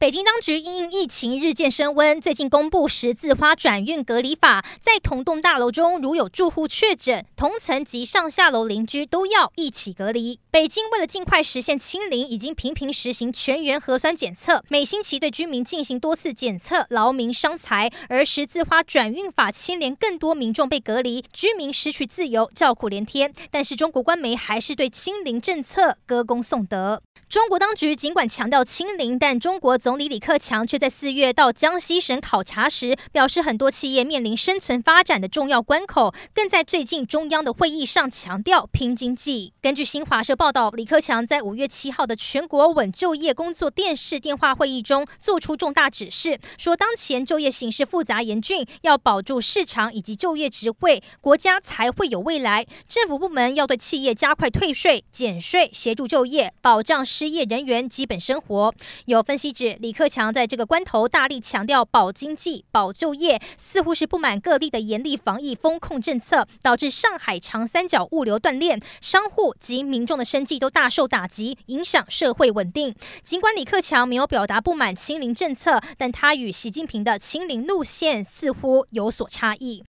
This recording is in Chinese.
北京当局因疫情日渐升温，最近公布十字花转运隔离法，在同栋大楼中如有住户确诊，同层及上下楼邻居都要一起隔离。北京为了尽快实现清零，已经频频实行全员核酸检测，每星期对居民进行多次检测，劳民伤财。而十字花转运法牵连更多民众被隔离，居民失去自由，叫苦连天。但是中国官媒还是对清零政策歌功颂德。中国当局尽管强调清零，但中国总总理李克强却在四月到江西省考察时，表示很多企业面临生存发展的重要关口，更在最近中央的会议上强调拼经济。根据新华社报道，李克强在五月七号的全国稳就业工作电视电话会议中做出重大指示，说当前就业形势复杂严峻，要保住市场以及就业职位，国家才会有未来。政府部门要对企业加快退税减税，协助就业，保障。失业人员基本生活。有分析指，李克强在这个关头大力强调保经济、保就业，似乎是不满各地的严厉防疫封控政策，导致上海长三角物流断链，商户及民众的生计都大受打击，影响社会稳定。尽管李克强没有表达不满清零政策，但他与习近平的清零路线似乎有所差异。